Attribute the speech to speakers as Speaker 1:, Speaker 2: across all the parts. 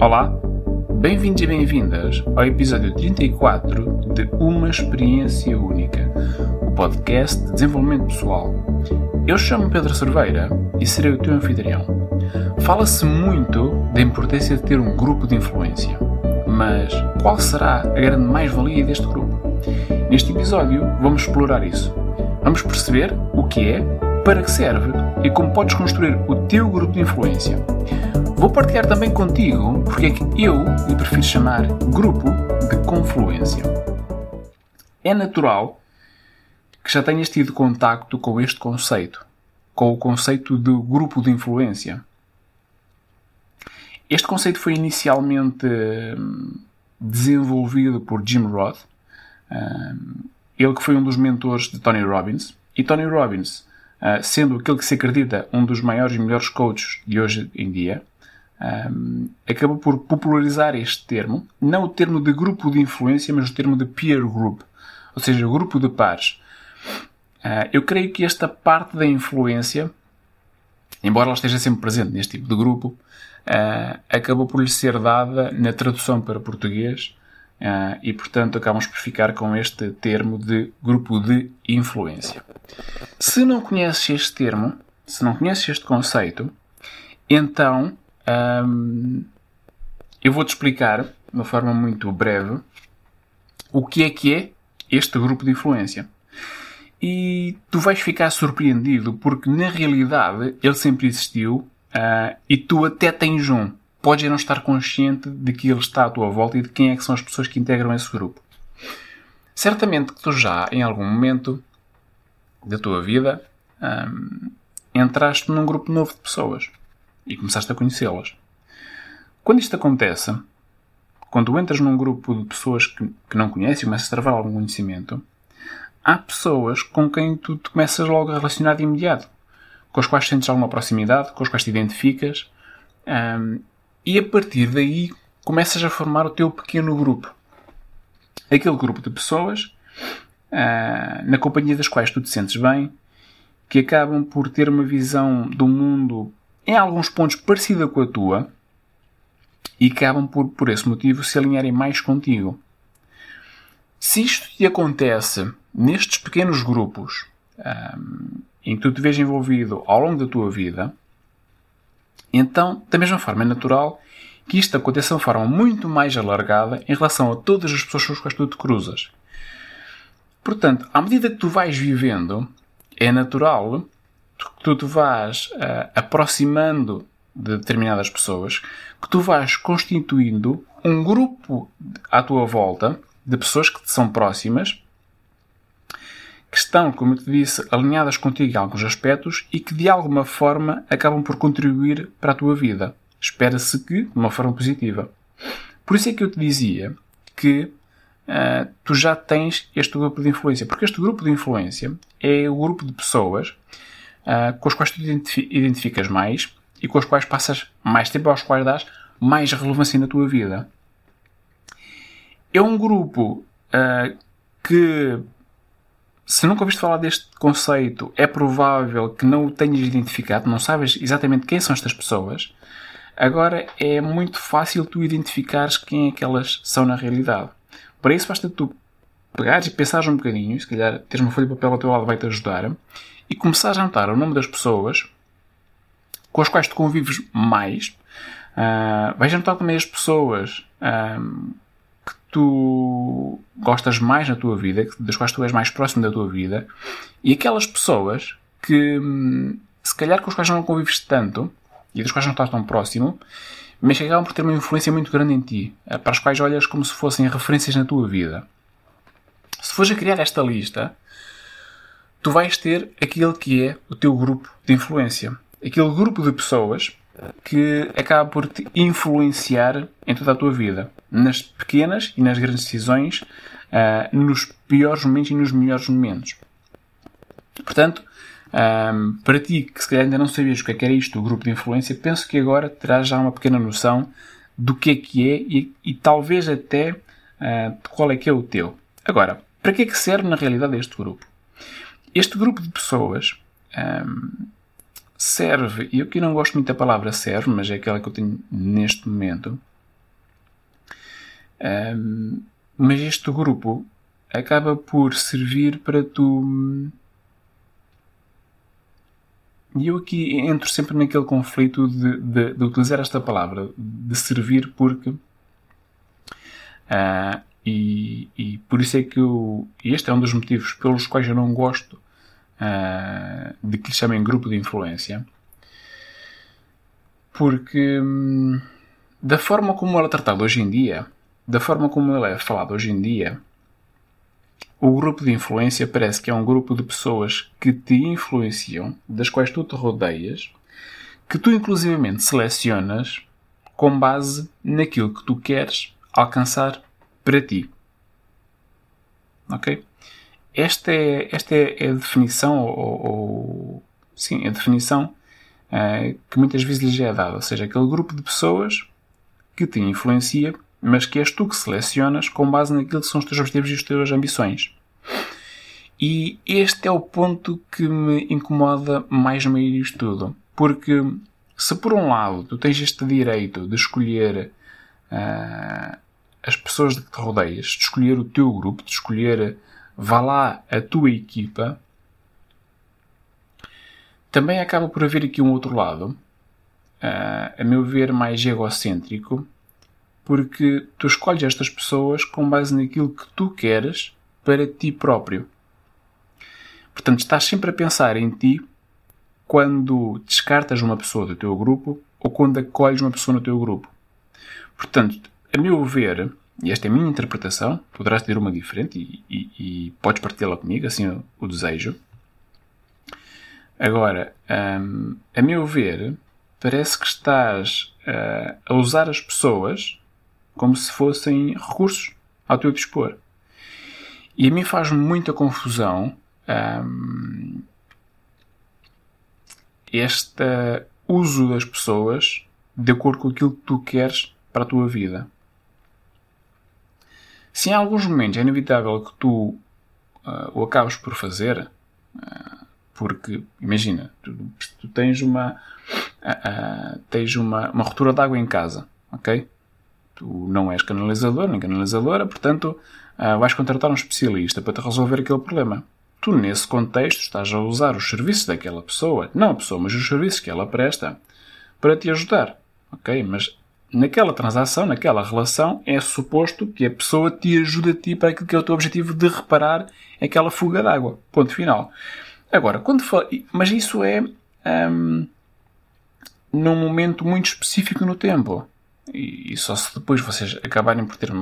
Speaker 1: Olá, bem-vindos e bem-vindas ao episódio 34 de Uma Experiência Única, o podcast de desenvolvimento pessoal. Eu chamo Pedro Cerveira e serei o teu anfitrião. Fala-se muito da importância de ter um grupo de influência, mas qual será a grande mais-valia deste grupo? Neste episódio vamos explorar isso. Vamos perceber o que é, para que serve e como podes construir o teu grupo de influência. Vou partilhar também contigo porque é que eu lhe prefiro chamar grupo de confluência. É natural que já tenhas tido contacto com este conceito, com o conceito de grupo de influência. Este conceito foi inicialmente hum, desenvolvido por Jim Roth, hum, ele que foi um dos mentores de Tony Robbins. E Tony Robbins, hum, sendo aquele que se acredita um dos maiores e melhores coaches de hoje em dia, um, acabou por popularizar este termo, não o termo de grupo de influência, mas o termo de peer group, ou seja, grupo de pares. Uh, eu creio que esta parte da influência, embora ela esteja sempre presente neste tipo de grupo, uh, acabou por lhe ser dada na tradução para português uh, e, portanto, acabamos por ficar com este termo de grupo de influência. Se não conheces este termo, se não conheces este conceito, então um, eu vou-te explicar, de uma forma muito breve, o que é que é este grupo de influência. E tu vais ficar surpreendido porque, na realidade, ele sempre existiu uh, e tu até tens um. Podes não estar consciente de que ele está à tua volta e de quem é que são as pessoas que integram esse grupo. Certamente que tu já, em algum momento da tua vida, um, entraste num grupo novo de pessoas e começaste a conhecê-las. Quando isto acontece, quando entras num grupo de pessoas que, que não conheces e começas a travar algum conhecimento, há pessoas com quem tu te começas logo a relacionar de imediato, com as quais sentes alguma proximidade, com as quais te identificas, um, e a partir daí começas a formar o teu pequeno grupo. Aquele grupo de pessoas uh, na companhia das quais tu te sentes bem, que acabam por ter uma visão do mundo em alguns pontos parecida com a tua e acabam por, por esse motivo, se alinharem mais contigo. Se isto te acontece nestes pequenos grupos um, em que tu te vês envolvido ao longo da tua vida, então, da mesma forma, é natural que isto aconteça de uma forma muito mais alargada em relação a todas as pessoas com as quais tu te cruzas. Portanto, à medida que tu vais vivendo, é natural que tu te vás uh, aproximando de determinadas pessoas, que tu vais constituindo um grupo à tua volta de pessoas que te são próximas, que estão, como eu te disse, alinhadas contigo em alguns aspectos e que de alguma forma acabam por contribuir para a tua vida. Espera-se que de uma forma positiva. Por isso é que eu te dizia que uh, tu já tens este grupo de influência, porque este grupo de influência é o grupo de pessoas uh, com as quais tu identificas mais e com as quais passas mais tempo, aos quais dás mais relevância na tua vida. É um grupo uh, que, se nunca ouviste falar deste conceito, é provável que não o tenhas identificado, não sabes exatamente quem são estas pessoas. Agora é muito fácil tu identificares quem é que elas são na realidade. Para isso basta tu pegares e pensares um bocadinho, se calhar teres uma folha de papel ao teu lado vai-te ajudar, e começares a anotar o nome das pessoas com as quais tu convives mais. Uh, vais anotar também as pessoas uh, que tu gostas mais na tua vida, das quais tu és mais próximo da tua vida, e aquelas pessoas que hum, se calhar com as quais não convives tanto e das quais não estás tão próximo, mas que acabam por ter uma influência muito grande em ti, uh, para as quais olhas como se fossem referências na tua vida. Se fores a criar esta lista, tu vais ter aquele que é o teu grupo de influência. Aquele grupo de pessoas que acaba por te influenciar em toda a tua vida. Nas pequenas e nas grandes decisões, uh, nos piores momentos e nos melhores momentos. Portanto, ah, para ti que se calhar ainda não sabias o que é que era isto, o grupo de influência, penso que agora terás já uma pequena noção do que é que é e, e talvez até uh, de qual é que é o teu. Agora, para que é que serve na realidade este grupo? Este grupo de pessoas um, serve, e eu aqui não gosto muito da palavra serve, mas é aquela que eu tenho neste momento, Um, mas este grupo acaba por servir para tu. E eu aqui entro sempre naquele conflito de, de, de utilizar esta palavra, de servir, porque. Uh, e, e, por isso é que eu. Este é um dos motivos pelos quais eu não gosto uh, de que lhe chamem grupo de influência. Porque. Hum, da forma como ela é tratada hoje em dia, da forma como ele é falado hoje em dia, o grupo de influência parece que é um grupo de pessoas que te influenciam, das quais tu te rodeias, que tu inclusivamente selecionas com base naquilo que tu queres alcançar para ti. Ok? Esta é, esta é a definição, ou, ou sim, a definição uh, que muitas vezes lhes é dada. Ou seja, aquele grupo de pessoas que te influencia, mas que és tu que selecionas com base naquilo que são os teus objetivos e as tuas ambições. E este é o ponto que me incomoda mais no meio disto tudo. Porque se por um lado tu tens este direito de escolher uh, as pessoas de que te rodeias, de escolher o teu grupo, de escolher vá lá a tua equipa, também acaba por haver aqui um outro lado, uh, a meu ver, mais egocêntrico, porque tu escolhes estas pessoas com base naquilo que tu queres para ti próprio. Portanto, estás sempre a pensar em ti quando descartas uma pessoa do teu grupo ou quando acolhes uma pessoa no teu grupo. Portanto, a meu ver, e esta é a minha interpretação, poderás ter uma diferente e, e, e podes partilhá-la comigo, assim o, o desejo. Agora, hum, a meu ver, parece que estás uh, a usar as pessoas como se fossem recursos ao teu dispor. E a mim faz muita confusão um, este uso das pessoas de acordo com aquilo que tu queres para a tua vida. Se em alguns momentos é inevitável que tu uh, o acabes por fazer, uh, porque, imagina, tu, tu tens uma uh, tens uma, uma ruptura de água em casa, ok? Tu não és canalizador nem canalizadora, portanto vais contratar um especialista para te resolver aquele problema. Tu, nesse contexto, estás a usar os serviços daquela pessoa, não a pessoa, mas os serviços que ela presta, para te ajudar, ok? Mas naquela transação, naquela relação, é suposto que a pessoa te ajude a ti para aquilo que é o teu objetivo de reparar aquela fuga d'água. Ponto final. Agora, quando for, mas isso é hum, num momento muito específico no tempo. E, e, só se depois vocês acabarem por ter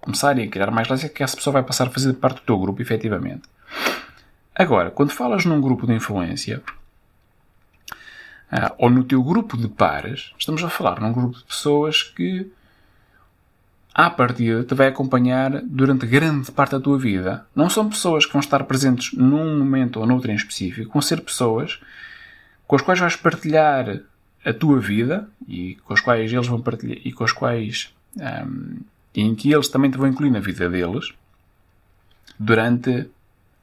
Speaker 1: começarem a criar mais laços é que essa pessoa vai passar a fazer parte do teu grupo, efetivamente. Agora, quando falas num grupo de influência, uh, ou no teu grupo de pares, estamos a falar num grupo de pessoas que, à partida, te vai acompanhar durante grande parte da tua vida. Não são pessoas que vão estar presentes num momento ou noutro em específico, vão ser pessoas com as quais vais partilhar a tua vida e com as quais eles vão partilhar e com as quais um, em que eles também te vão incluir na vida deles durante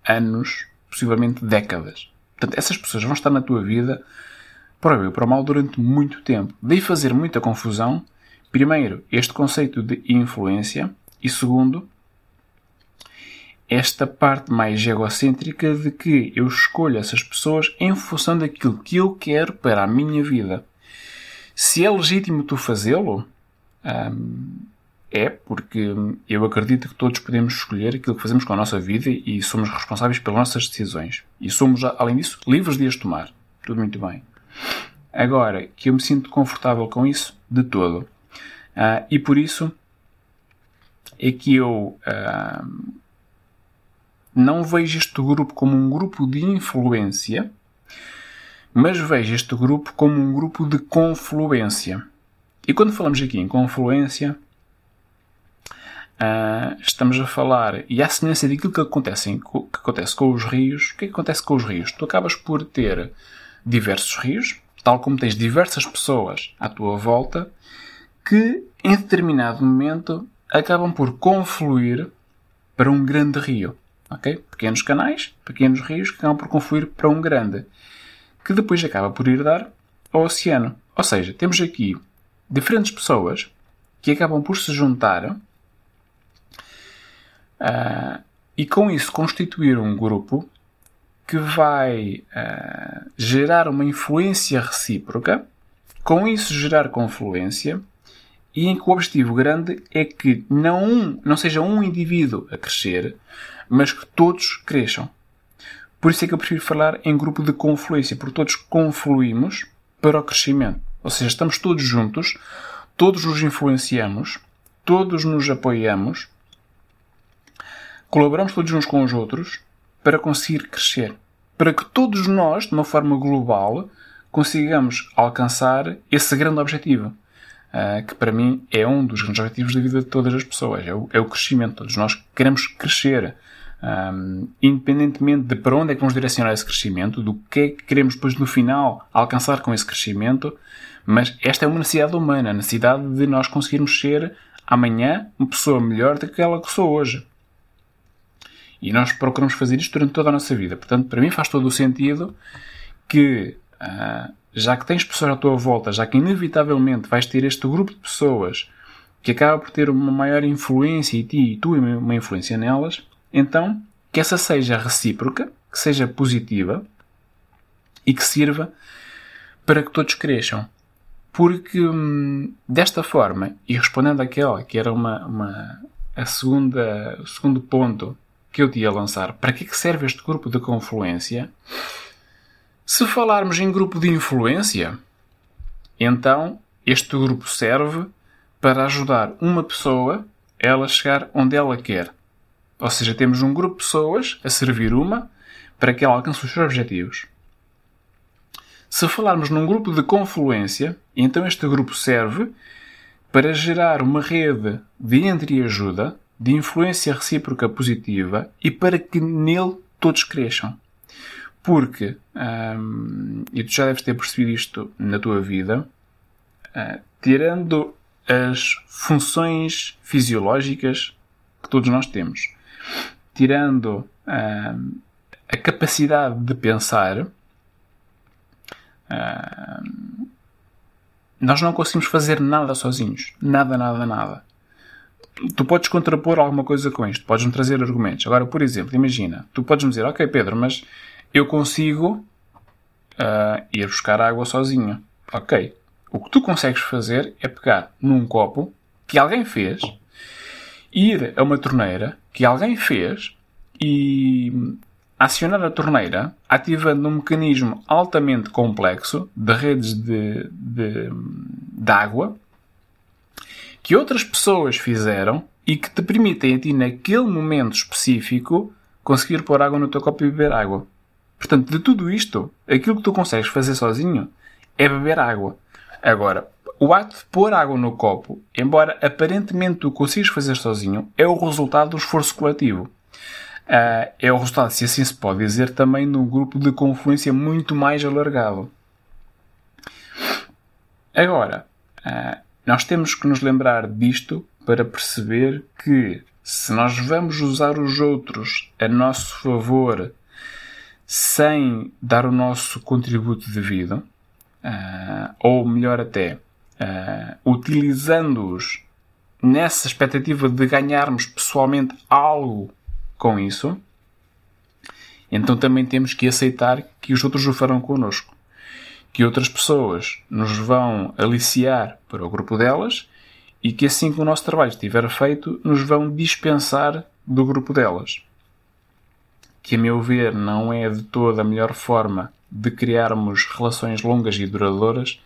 Speaker 1: anos, possivelmente décadas. Portanto, essas pessoas vão estar na tua vida para o bem para o mal durante muito tempo. Daí fazer muita confusão, primeiro, este conceito de influência e segundo, esta parte mais egocêntrica de que eu escolho essas pessoas em função daquilo que eu quero para a minha vida. Se é legítimo tu fazê-lo, hum, é porque eu acredito que todos podemos escolher aquilo que fazemos com a nossa vida e somos responsáveis pelas nossas decisões. E somos, além disso, livres de as tomar. Tudo muito bem. Agora, que eu me sinto confortável com isso, de todo. Uh, e por isso é que eu uh, não vejo este grupo como um grupo de influência, mas vejo este grupo como um grupo de confluência. E quando falamos aqui em confluência, Uh, estamos a falar, e à semelhança daquilo que acontece, que acontece com os rios, o que, é que acontece com os rios? Tu acabas por ter diversos rios, tal como tens diversas pessoas à tua volta, que em determinado momento acabam por confluir para um grande rio. Pequenos canais, pequenos rios que acabam por confluir para um grande, que depois acaba por ir dar ao oceano. Ou seja, temos aqui diferentes pessoas que acabam por se juntar Uh, e com isso constituir um grupo que vai uh, gerar uma influência recíproca, com isso gerar confluência, e em que o objetivo grande é que não, um, não seja um indivíduo a crescer, mas que todos cresçam. Por isso é que eu prefiro falar em grupo de confluência, porque todos confluímos para o crescimento. Ou seja, estamos todos juntos, todos nos influenciamos, todos nos apoiamos, colaboramos todos uns com os outros para conseguir crescer. Para que todos nós, de uma forma global, consigamos alcançar esse grande objetivo. Uh, que para mim é um dos grandes objetivos da vida de todas as pessoas. É o, é o crescimento. Todos nós queremos crescer. Um, independentemente de para onde é que vamos direcionar esse crescimento, do que é que queremos depois no final alcançar com esse crescimento, mas esta é uma necessidade humana, a necessidade de nós conseguirmos ser amanhã uma pessoa melhor do que aquela que sou hoje. E nós procuramos fazer isto durante toda a nossa vida. Portanto, para mim faz todo o sentido que, uh, já que tens pessoas à tua volta, já que inevitavelmente vais ter este grupo de pessoas que acaba por ter uma maior influência em ti e tu uma influência nelas, então que essa seja recíproca, que seja positiva e que sirva para que todos cresçam. Porque hum, desta forma, e respondendo àquela que era uma, uma, a segunda, o segundo ponto que eu te ia lançar, para que, é que serve este grupo de confluência? Se falarmos em grupo de influência, então este grupo serve para ajudar uma pessoa a ela chegar onde ela quer. Ou seja, temos um grupo de pessoas a servir uma para que ela alcance os seus objetivos. Se falarmos num grupo de confluência, então este grupo serve para gerar uma rede de entreajuda de influência recíproca positiva e para que nele todos cresçam. Porque, hum, e tu já deves ter percebido isto na tua vida, uh, tirando as funções fisiológicas que todos nós temos, tirando a capacidade de pensar, nós não conseguimos fazer nada sozinhos. Nada, nada, nada tu podes contrapor alguma coisa com isto, podes-me trazer argumentos. Agora, por exemplo, imagina, tu podes-me dizer, ok, Pedro, mas eu consigo uh, ir buscar água sozinho. Ok. O que tu consegues fazer é pegar num copo que alguém fez, ir a uma torneira que alguém fez e acionar a torneira ativando um mecanismo altamente complexo de redes de, de, de água que outras pessoas fizeram e que te permitem a ti, naquele momento específico, conseguir pôr água no teu copo e beber água. Portanto, de tudo isto, aquilo que tu consegues fazer sozinho é beber água. Agora, o ato de pôr água no copo, embora aparentemente tu consigas fazer sozinho, é o resultado do esforço coletivo. Uh, é o resultado, se assim se pode dizer, também de um grupo de confluência muito mais alargado. Agora, uh, nós temos que nos lembrar disto para perceber que se nós vamos usar os outros a nosso favor sem dar o nosso contributo devido, uh, ou melhor até, uh, utilizando-os nessa expectativa de ganharmos pessoalmente algo com isso, então também temos que aceitar que os outros o farão connosco que outras pessoas nos vão aliciar para o grupo delas e que assim que o nosso trabalho estiver feito, nos vão dispensar do grupo delas. Que, a meu ver, não é de toda a melhor forma de criarmos relações longas e duradouras,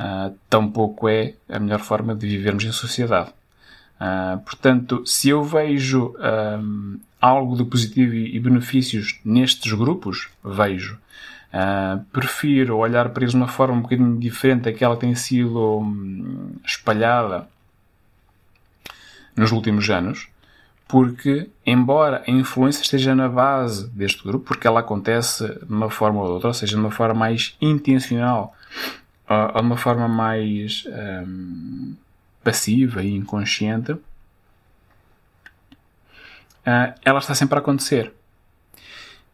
Speaker 1: uh, tampouco é a melhor forma de vivermos em sociedade. Uh, portanto, se eu vejo uh, algo de positivo e benefícios nestes grupos, vejo. Uh, prefiro olhar para eles de uma forma um bocadinho diferente daquela que tem sido hum, espalhada nos últimos anos, porque, embora a influência esteja na base deste grupo, porque ela acontece de uma forma ou outra, ou seja, de uma forma mais intencional ou de uma forma mais um, passiva e inconsciente, uh, ela está sempre a acontecer.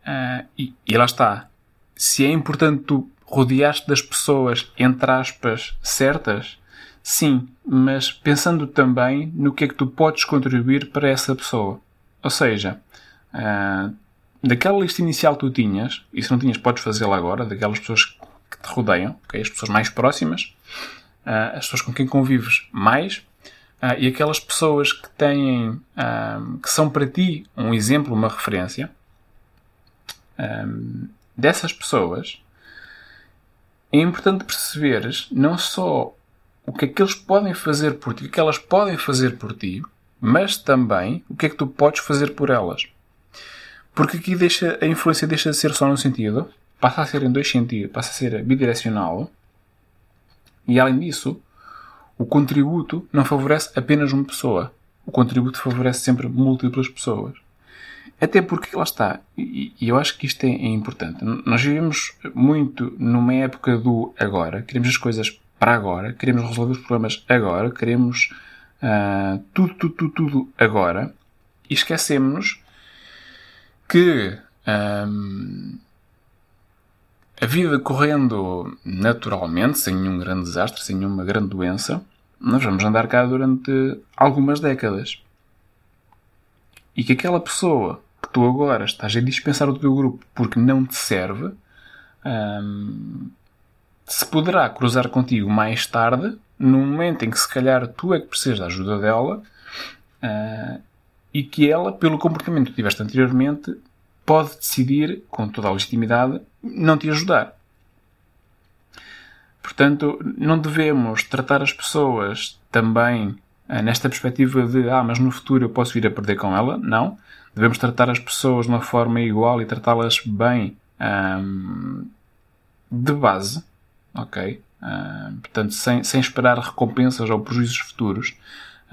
Speaker 1: Uh, e, e ela está se é importante tu rodear-te das pessoas, entre aspas, certas, sim, mas pensando também no que é que tu podes contribuir para essa pessoa. Ou seja, uh, daquela lista inicial que tu tinhas, e se não tinhas, podes fazê-la agora, daquelas pessoas que te rodeiam, okay? as pessoas mais próximas, uh, as pessoas com quem convives mais, uh, e aquelas pessoas que têm, que são para ti um exemplo, uma referência, dessas pessoas, é importante perceberes não só o que é que eles podem fazer por ti, o que elas podem fazer por ti, mas também o que é que tu podes fazer por elas. Porque aqui deixa, a influência deixa de ser só num sentido, passa a ser em dois sentidos, passa a ser bidirecional. E além disso, o contributo não favorece apenas uma pessoa. O contributo favorece sempre múltiplas pessoas. Até porque, lá está, e, eu acho que isto é, é, importante. Nós vivemos muito numa época do agora, queremos as coisas para agora, queremos resolver os problemas agora, queremos uh, tudo, tudo, tudo, tudo agora, e esquecemos que um, a vida correndo naturalmente, sem nenhum grande desastre, sem nenhuma grande doença, nós vamos andar cá durante algumas décadas. E que aquela pessoa que tu agora estás a dispensar do teu grupo porque não te serve, se poderá cruzar contigo mais tarde, no momento em que se calhar tu é que precisas da ajuda dela, uh, e que ela, pelo comportamento que tiveste anteriormente, pode decidir, com toda a legitimidade, não te ajudar. Portanto, não devemos tratar as pessoas também nesta perspectiva de ah, mas no futuro eu posso vir a perder com ela. Não. Devemos tratar as pessoas de uma forma igual e tratá-las bem um, de base. Ok? Uh, portanto, sem, sem esperar recompensas ou prejuízos futuros.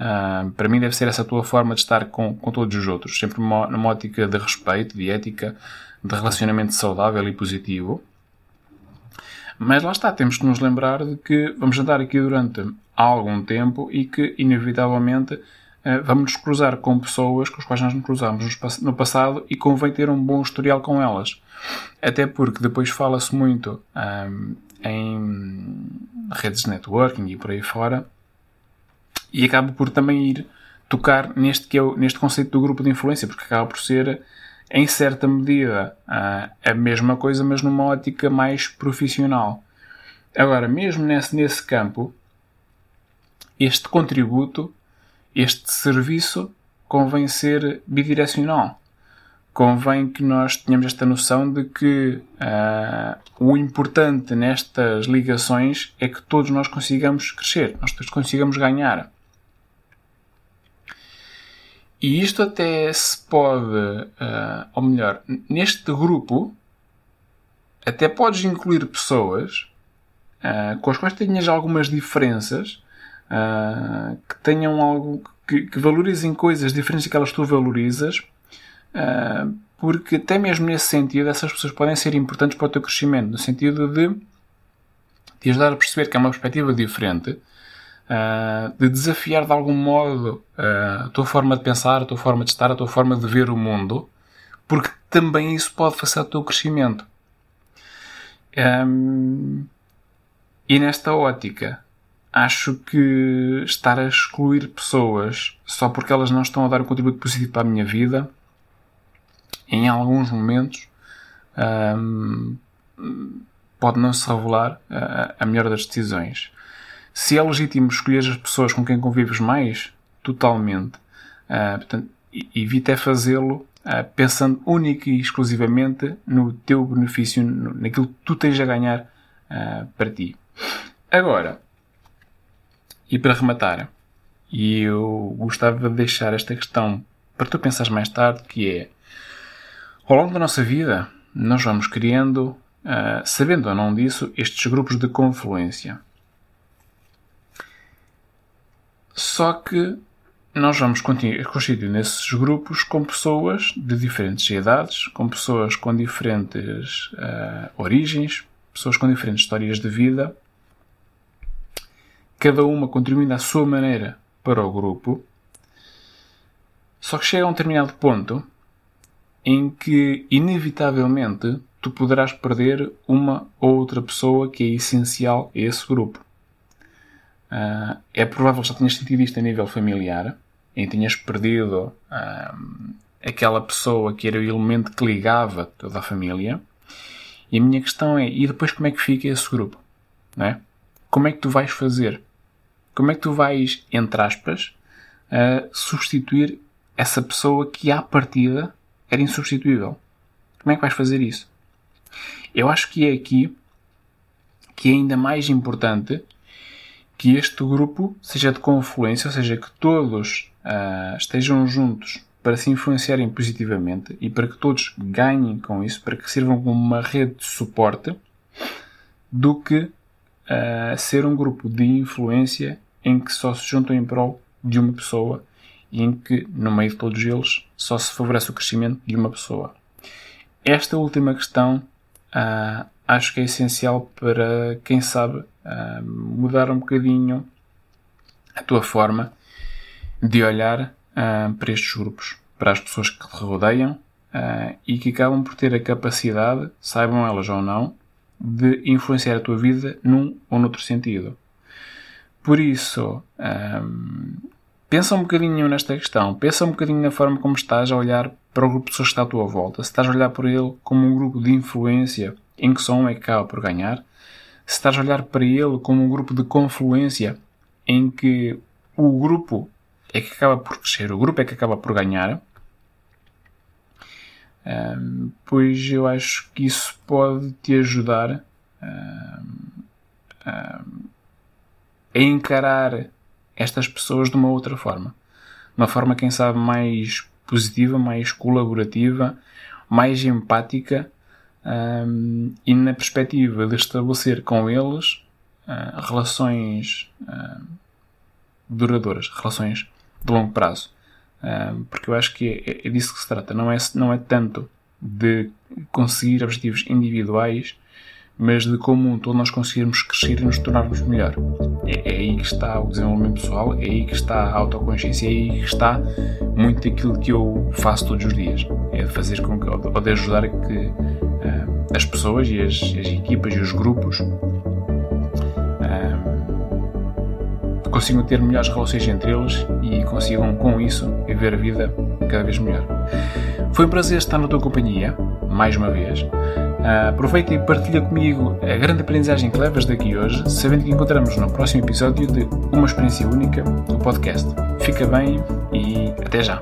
Speaker 1: Uh, para mim deve ser essa a tua forma de estar com, com todos os outros. Sempre numa, numa ótica de respeito, de ética, de relacionamento saudável e positivo. Mas lá está, temos que nos lembrar de que vamos andar aqui durante algum tempo e que, inevitavelmente, uh, vamos nos cruzar com pessoas com as quais nós nos cruzámos no passado e convém ter um bom historial com elas. Até porque depois fala-se muito um, em redes de networking e por aí fora e acaba por também ir tocar neste, que é o, neste conceito do grupo de influência, porque acaba por ser, em certa medida, a, a mesma coisa, mas numa ótica mais profissional. Agora, mesmo nesse, nesse campo, este contributo, este serviço, convém ser bidirecional. Convém que nós tenhamos esta noção de que uh, o importante nestas ligações é que todos nós consigamos crescer, nós todos consigamos ganhar. E isto até se pode, uh, ou melhor, neste grupo, até podes incluir pessoas uh, com as quais tenhas algumas diferenças, uh, que tenham algo, que, que, valorizem coisas diferentes daquelas que tu valorizas, porque até mesmo nesse sentido, essas pessoas podem ser importantes para o teu crescimento, no sentido de te ajudar a perceber que é uma perspectiva diferente uh, de desafiar de algum modo uh, a tua forma de pensar, a tua forma de estar, a tua forma de ver o mundo, porque também isso pode facilitar o teu crescimento. E nesta ótica, acho que estar a excluir pessoas só porque elas não estão a dar um contributo positivo para a minha vida, em alguns momentos, pode não se revelar a, a melhor das decisões. Se é legítimo escolher as pessoas com quem convives mais, totalmente. Uh, portanto, evita é fazê-lo uh, pensando única e exclusivamente no teu benefício, no, naquilo que tu tens a ganhar uh, para ti. Agora, e para rematar, e eu gostava de deixar esta questão para tu pensares mais tarde, que é ao longo da nossa vida nós vamos criando, sabendo ou não disso, estes grupos de confluência. Só que nós vamos constituir nesses grupos com pessoas de diferentes idades, com pessoas com diferentes uh, origens, pessoas com diferentes histórias de vida, cada uma contribuindo à sua maneira para o grupo. Só que chega a um determinado ponto em que, inevitavelmente, tu poderás perder uma ou outra pessoa que é essencial a esse grupo. Uh, é provável que já tenhas sentido isto a nível familiar, em tenhas perdido uh, aquela pessoa que era o elemento que ligava toda a família. E a minha questão é, e depois como é que fica esse grupo? É? Como é que tu vais fazer? Como é que tu vais, entre aspas, uh, substituir essa pessoa que à partida era insubstituível? Como é que vais fazer isso? Eu acho que é aqui que é ainda mais importante que este grupo seja de confluência, ou seja, que todos uh, estejam juntos para se influenciarem positivamente e para que todos ganhem com isso, para que sirvam como uma rede de suporte, do que uh, ser um grupo de influência em que só se juntam em prol de uma pessoa e em que, no meio de todos eles, só se favorece o crescimento de uma pessoa. Esta última questão uh, acho que é essencial para quem sabe uh, mudar um bocadinho a tua forma de olhar uh, para estes grupos, para as pessoas que te rodeiam uh, e que acabam por ter a capacidade, saibam elas ou não, de influenciar a tua vida num ou noutro sentido. Por isso, pensa um bocadinho nesta questão, pensa um bocadinho na forma como estás a olhar para o grupo de pessoas que está à tua volta. Se estás a olhar por ele como um grupo de influência em que só um é que acaba por ganhar, se estás a olhar para ele como um grupo de confluência em que o grupo é que acaba por crescer, o grupo é que acaba por ganhar, pois eu acho que isso pode te ajudar a encarar estas pessoas de uma outra forma. Uma forma, quem sabe, mais positiva, mais colaborativa, mais empática um, e na perspectiva de estabelecer com eles uh, relações uh, duradouras, relações de longo prazo. Uh, porque eu acho que é, é, disso que se trata. Não é, não é tanto de conseguir objetivos individuais, mas de como um todo nós conseguirmos crescer e nos tornarmos melhor. É, é, aí que está o desenvolvimento pessoal, é aí que está a autoconsciência, é aí que está muito daquilo que eu faço todos os dias. É de fazer com que, ou de ajudar a que as pessoas e as, as equipas e os grupos um, consigam ter melhores relações entre eles e consigam com isso viver a vida cada vez melhor. Foi um prazer estar na tua companhia, mais uma vez. Uh, aproveita e partilha comigo a grande aprendizagem que levas daqui hoje, sabendo que encontramos no próximo episódio de Uma Experiência Única do podcast. Fica bem e até já!